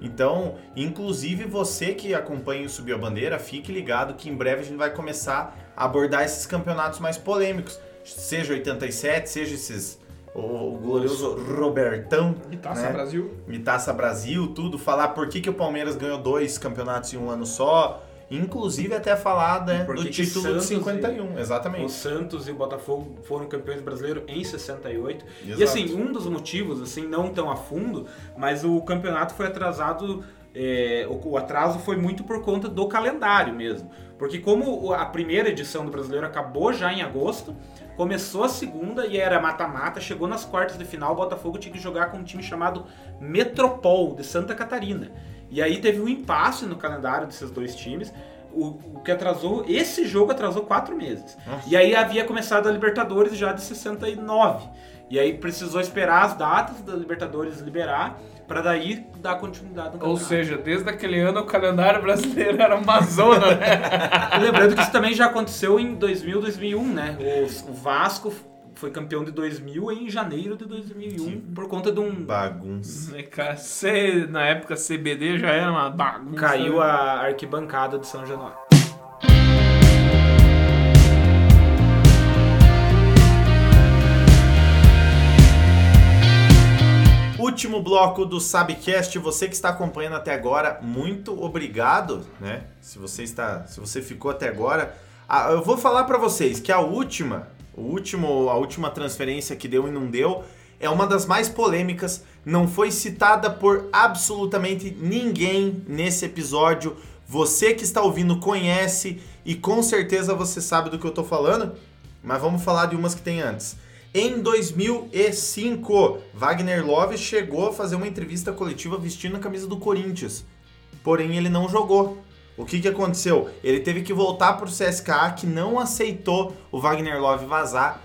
Então, inclusive você que acompanha o Subiu a Bandeira, fique ligado que em breve a gente vai começar a abordar esses campeonatos mais polêmicos. Seja 87, seja esses. O, o glorioso Robertão. E Taça né? Brasil. e Taça Brasil, tudo, falar por que, que o Palmeiras ganhou dois campeonatos em um ano só, inclusive até falar né, do título Santos de 51, O exatamente. Santos e o Botafogo foram campeões brasileiros em 68. E Exato. assim, um dos motivos, assim, não tão a fundo, mas o campeonato foi atrasado. é, o, o atraso foi muito por conta do calendário mesmo. Porque como o- a primeira edição do brasileiro acabou já em agosto, começou a segunda e era mata-mata, chegou nas quartas de final, o Botafogo tinha que jogar com um time chamado Metropol de Santa Catarina. E aí teve um impasse no calendário desses dois times. O, o que atrasou, esse jogo atrasou quatro meses. Nossa. E aí havia começado a Libertadores já de 69. E aí precisou esperar as datas da Libertadores liberar para daí dar continuidade no Ou seja, desde aquele ano o calendário brasileiro era uma zona, né? Lembrando que isso também já aconteceu em 2000, 2001, né? O, o Vasco foi campeão de 2000 em janeiro de 2001 por conta de um Bagunça. C- na época CBD já era uma bagunça. caiu né? a arquibancada de São Januário. Último bloco do Sabcast, você que está acompanhando até agora, muito obrigado, né? Se você está, se você ficou até agora, Ah, eu vou falar para vocês que a última, o último, a última transferência que deu e não deu é uma das mais polêmicas, não foi citada por absolutamente ninguém nesse episódio. Você que está ouvindo conhece e com certeza você sabe do que eu tô falando, mas vamos falar de umas que tem antes. Em 2005, Wagner Love chegou a fazer uma entrevista coletiva vestindo a camisa do Corinthians. Porém, ele não jogou. O que, que aconteceu? Ele teve que voltar pro CSKA, que não aceitou o Wagner Love vazar.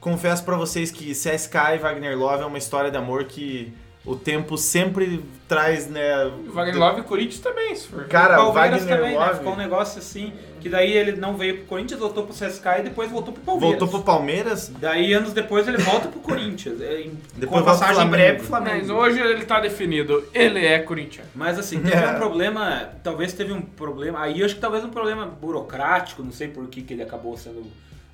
Confesso pra vocês que CSKA e Wagner Love é uma história de amor que o tempo sempre traz, né? Wagner Love e Corinthians também, se for. Cara, o Palmeiras Wagner também, né? Love- Ficou um negócio assim, que daí ele não veio pro Corinthians, voltou pro CSKA e depois voltou pro Palmeiras. Voltou pro Palmeiras, Daí, anos depois, ele volta pro Corinthians. é, em- Depois com passagem Flamengo. breve pro Flamengo. Mas hoje ele tá definido. Ele é Corinthians. Mas assim, teve É. um problema, talvez teve um problema, aí eu acho que talvez um problema burocrático, não sei por que, que ele acabou sendo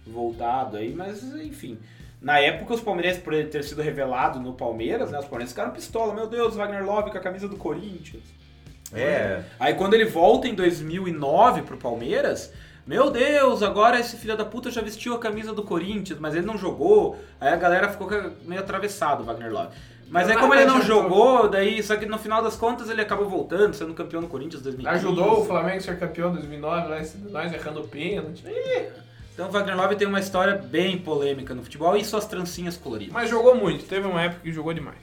voltado aí, mas enfim. Na época, os palmeirenses, por ele ter sido revelado no Palmeiras, né, os palmeirenses ficaram pistola, meu Deus, Wagner Love com a camisa do Corinthians. é. Aí quando ele volta em 2009 pro Palmeiras, meu Deus, agora esse filho da puta já vestiu a camisa do Corinthians, mas ele não jogou. Aí a galera ficou meio atravessado, o Wagner Love. Mas aí como ele não jogou, daí só que no final das contas ele acabou voltando, sendo campeão do Corinthians em 2015. Ajudou o Flamengo a ser campeão em 2009, lá, esse- nós errando pênalti. Então o Wagner Love tem uma história bem polêmica no futebol e suas trancinhas coloridas. Mas jogou muito. Teve uma época que jogou demais.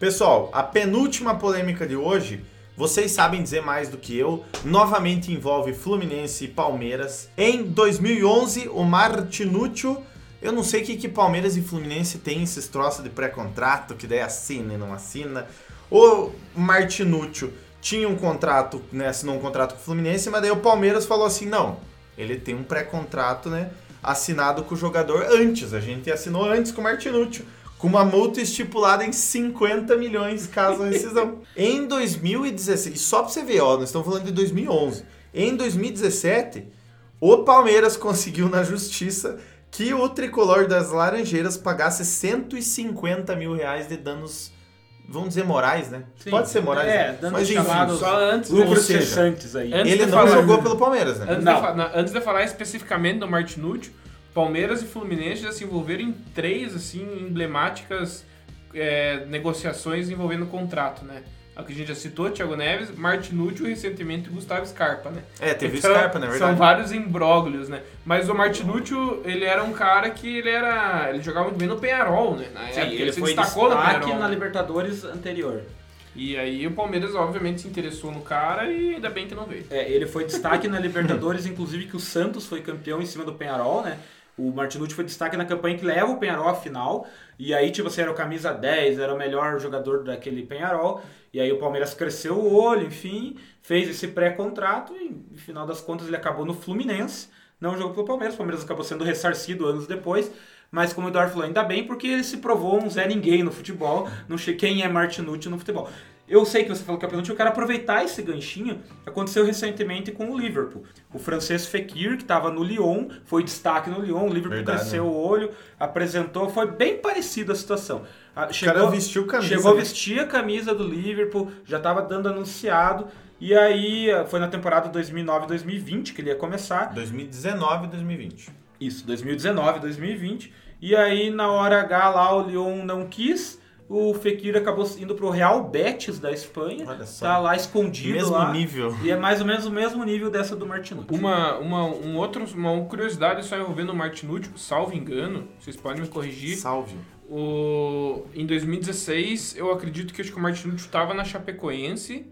Pessoal, a penúltima polêmica de hoje, vocês sabem dizer mais do que eu, novamente envolve Fluminense e Palmeiras. Em 2011, o Martinúcio, eu não sei o que, que Palmeiras e Fluminense têm esses troços de pré-contrato, que daí assina e não assina. O Martinúcio tinha um contrato, né, assinou um contrato com o Fluminense, mas daí o Palmeiras falou assim, não, ele tem um pré-contrato, né, assinado com o jogador antes, a gente assinou antes com o Martinúcio com uma multa estipulada em 50 milhões caso a rescisão. em 2016, e só pra você ver, ó, nós estamos falando de 2011. Em 2017, o Palmeiras conseguiu na justiça que o tricolor das Laranjeiras pagasse 150 mil reais de danos, vamos dizer, morais, né? Sim. Pode ser morais, É, né? danos Mas enfim, Só antes, Lucros cessantes aí. antes ele não falar- jogou pelo Palmeiras, né? Antes, Não. De, fa- na- antes de falar especificamente do Martinucci, Palmeiras e Fluminense já se envolveram em três assim emblemáticas é, negociações envolvendo contrato, né? A que a gente já citou, Thiago Neves, Martinucci e recentemente Gustavo Scarpa, né? É, teve Então, Scarpa, na São verdade. vários imbróglios, né? Mas o Martinucci, ele era um cara que ele era. Ele jogava muito bem no Penharol, né? Na Sim, época, ele se foi destacou no destaque Penharol. na né? Libertadores anterior. E aí o Palmeiras, obviamente, se interessou no cara e ainda bem que não veio. É, ele foi destaque na Libertadores, inclusive que o Santos foi campeão em cima do Penharol, né? O Martinucci foi destaque na campanha que leva o Penharol à final. E aí, tipo, você era o camisa 10, era o melhor jogador daquele Penharol. E aí o Palmeiras cresceu o olho, enfim, fez esse pré-contrato e, no final das contas, ele acabou no Fluminense. Não jogou pelo Palmeiras. O Palmeiras acabou sendo ressarcido anos depois. Mas como o Eduardo falou, ainda bem porque ele se provou um Zé Ninguém no futebol. Não sei quem é Martinucci no futebol. Eu sei que você falou que é pênalti, eu quero aproveitar esse ganchinho. Aconteceu recentemente com o Liverpool. O francês Fekir, que estava no Lyon, foi destaque no Lyon. O Liverpool Verdade, cresceu né? o olho, apresentou. Foi bem parecida a situação. Ah, O cara vestiu camisa. Chegou a né? vestir a camisa do Liverpool, já estava dando anunciado. E aí ah, foi na temporada 2009-2020 que ele ia começar. 2019 e 2020. Isso, 2019, 2020. E aí, na hora H lá, o Lyon não quis. O Fekir acabou indo pro Real Betis da Espanha. Olha só. Tá lá escondido Mesmo lá. nível. E é mais ou menos o mesmo nível dessa do Martinucci. Uma, uma, um outro, uma curiosidade só envolvendo o Martinucci, salvo engano, vocês podem me corrigir. Salve. O, em 2016, eu acredito que, acho que o Martinucci estava na Chapecoense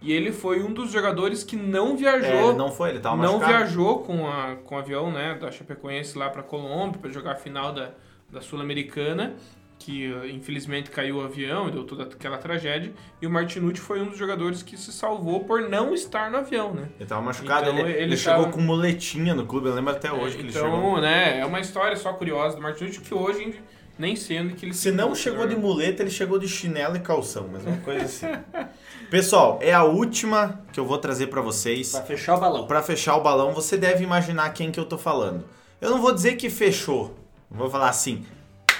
e ele foi um dos jogadores que não viajou. É, ele não foi, ele tava não machucado. viajou com, a, com o avião né, da Chapecoense lá para Colômbia para jogar a final da, da Sul-Americana, que uh, infelizmente caiu o avião e deu toda aquela tragédia. E o Martinucci foi um dos jogadores que se salvou por não estar no avião, né? Ele tava machucado, Então, ele, ele ele chegou tava- com muletinha no clube, eu lembro até hoje que ele então, chegou. né, é uma história só curiosa do Martinucci que hoje nem sendo que ele Se não se chegou de muleta, ele chegou de chinelo e calção, mas uma coisa assim. Pessoal, é a última que eu vou trazer pra vocês. Pra fechar o balão. Pra fechar o balão, você deve imaginar quem que eu tô falando. Eu não vou dizer que fechou. Vou falar assim.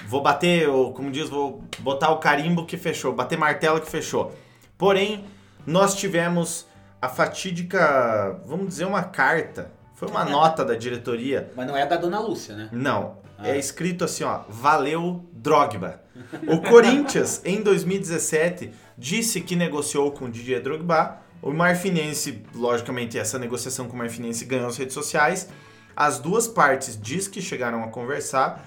Vou bater, ou, como diz, vou botar o carimbo que fechou, bater martelo que fechou. Porém, nós tivemos a fatídica, vamos dizer, uma carta. Foi uma nota da diretoria Mas não é da Dona Lúcia, né? não. Ah. É escrito assim, ó. Valeu, Drogba. O Corinthians, em 2017, disse que negociou com o Didier Drogba. O Marfinense, logicamente, essa negociação com o Marfinense ganhou as redes sociais. As duas partes diz que chegaram a conversar.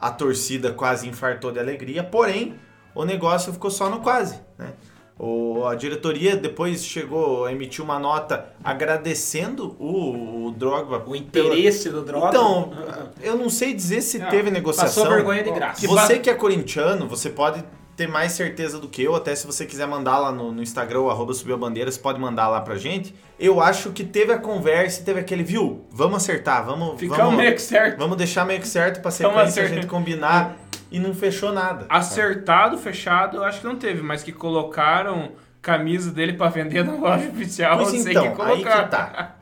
A torcida quase infartou de alegria. Porém, o negócio ficou só no quase, né? O, a diretoria depois chegou a emitir uma nota agradecendo o, o Drogba. O interesse do droga. Então, eu não sei dizer se Não, teve negociação. passou vergonha de graça. Que você que é corintiano, você pode ter mais certeza do que eu, até se você quiser mandar lá no, no Instagram, arroba subiu a bandeira, você pode mandar lá pra gente. Eu acho que teve a conversa, e teve aquele, viu? Vamos acertar, vamos, Ficamos vamos, meio que certo. vamos deixar meio que certo pra sequência a gente combinar e não fechou nada. Acertado, fechado, eu acho que não teve, mas que colocaram camisa dele pra vender na loja oficial, Pois sei então, que aí colocaram. que tá.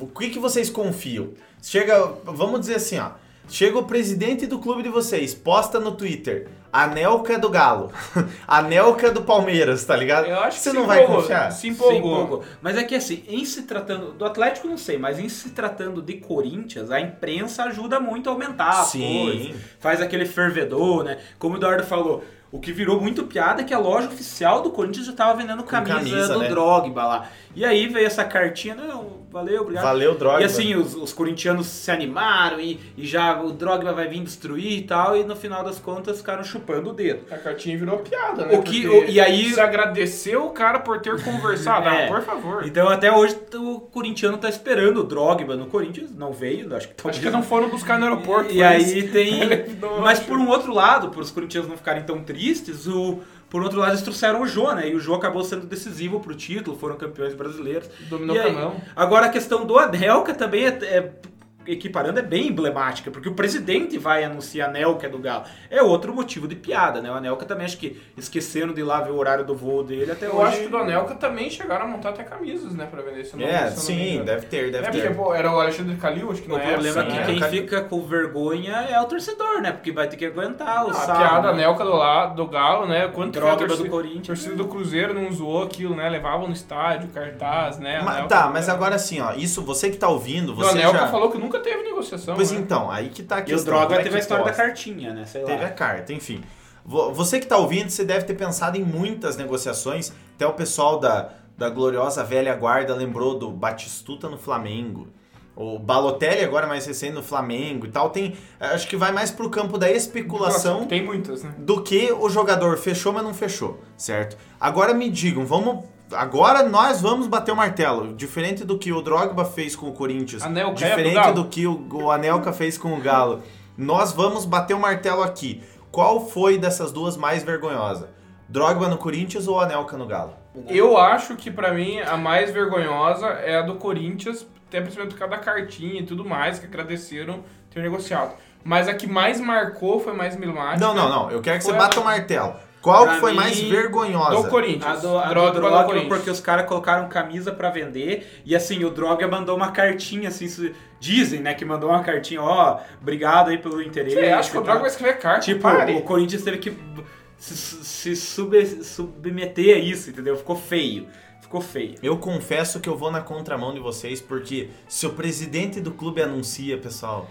O que, que vocês confiam? Chega, vamos dizer assim, ó. Chega o presidente do clube de vocês, posta no Twitter, Anelca do Galo, Anelca do Palmeiras, tá ligado? Eu acho que Você não vai empolgou, confiar? Se empolgou. Se empolgou. Mas é que assim, em se tratando. Do Atlético não sei, mas em se tratando de Corinthians, a imprensa ajuda muito a aumentar Sim. coisas. Faz aquele fervedor, né? Como o Eduardo falou. O que virou muito piada é que a loja oficial do Corinthians já tava vendendo camisa, camisa, do né? Drogba lá. E aí veio essa cartinha, não, valeu, obrigado. Valeu, Drogba. E assim, os, os corintianos se animaram e, e já o Drogba vai vir destruir e tal, e no final das contas ficaram chupando o dedo. A cartinha virou piada, né? O que- o- e aí- Se agradeceu o cara por ter conversado. É. Ah, por favor. Então até hoje o corintiano tá esperando o Drogba no Corinthians, não veio, acho que talvez Acho que não foram buscar no aeroporto. E foi aí tem. Mas por um outro lado, para os corintianos não ficarem tão tristes, o. Por outro lado, eles trouxeram o Jô, né? E o Jô acabou sendo decisivo pro título, foram campeões brasileiros. Dominou E com aí- a mão. Agora a questão do Anelka também é, é equiparando é bem emblemática, porque o presidente vai anunciar a Anelka do Galo. É outro motivo de piada, né? O Anelka também acho que esqueceram de ir lá ver o horário do voo dele até Eu hoje. acho que do Anelka também chegaram a montar até camisas, né, pra vender. Se eu não, É, eu não sim, engano. deve ter, deve É, ter. porque pô, era o Alexandre Calil, acho que O na problema época. é que né? quem Cara- fica com vergonha é o torcedor, né? Porque vai ter que aguentar o Ah, a piada né? Anelka do lado do Galo, né? Quanto que foi a Droga do torcida, Corinthians. torcida do Cruzeiro não zoou aquilo, né? Levavam no estádio, cartaz, né? Anelka- tá, mas agora assim, ó, isso você que tá ouvindo, O você Anelka já... falou que nunca teve negociação. Pois né? então, aí que tá a E o. Droga é teve a história da cartinha, né? Sei Teve lá. a carta, enfim. Vo- Você que tá ouvindo, você deve ter pensado em muitas negociações. Até o pessoal da, da gloriosa velha guarda lembrou do Batistuta no Flamengo. O Balotelli agora mais recente no Flamengo e tal. Tem, acho que vai mais pro campo da especulação Tem muitas, né? do que o jogador fechou, mas não fechou, certo? Agora me digam, vamos. Agora nós vamos bater o martelo. Diferente do que o Drogba fez com o Corinthians, Anelka é do diferente do que o, o Anelka fez com o Galo. Nós vamos bater o martelo aqui. Qual foi dessas duas mais vergonhosa? Drogba no Corinthians ou Anelka no Galo? Eu acho que pra mim a mais vergonhosa é a do Corinthians, até principalmente por causa da cartinha e tudo mais, que agradeceram ter negociado. Mas a que mais marcou foi mais emblemática. Não, não, não. Eu quero que você a bata do- o martelo. Qual Pra que foi mim, mais vergonhosa? Do Corinthians. A do, a do Drogba do Drogba, Corinthians. porque os caras colocaram camisa pra vender e assim, o Droga mandou uma cartinha, assim, dizem, né, que mandou uma cartinha, ó, obrigado aí pelo interesse. Você acha que o. Droga vai escrever carta? Tipo, Pare. o Corinthians teve que se, se sub- submeter a isso, entendeu? Ficou feio. Ficou feio. Eu confesso que eu vou na contramão de vocês, porque se o presidente do clube anuncia, pessoal,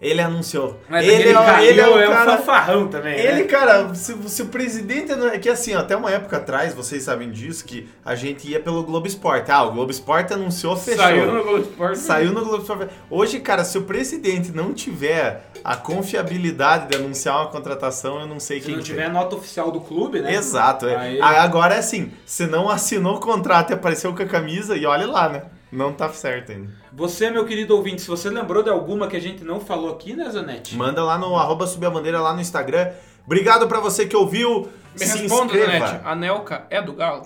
ele anunciou. Mas ele, aquele é, ele é o é um cara. fanfarrão também, Ele, né? cara, se, se o presidente. não- É que assim, até uma época atrás, vocês sabem disso, que a gente ia pelo Globo Esporte. Ah, o Globo Esporte anunciou, fechou. Saiu no Globo Esporte. Saiu no Globo Esporte. Hoje, cara, se o presidente não tiver a confiabilidade de anunciar uma contratação, eu não sei Se quem não tem. tiver nota oficial do clube, né? Exato. é. Aí- Agora é assim, se não assinou o contrato e apareceu com a camisa, e olha lá, né? Não tá certo ainda. Você, meu querido ouvinte, se você lembrou de alguma que a gente não falou aqui, né, Zanetti? Manda lá no arroba subir a bandeira lá no Instagram. Obrigado pra você que ouviu. Me se responda, inscreva. Zanetti. A Nelka é do Galo?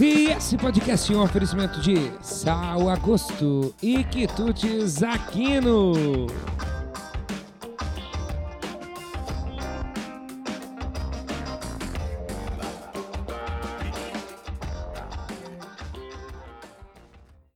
E esse podcast é um oferecimento de Sal Agosto e Quitutes Aquino.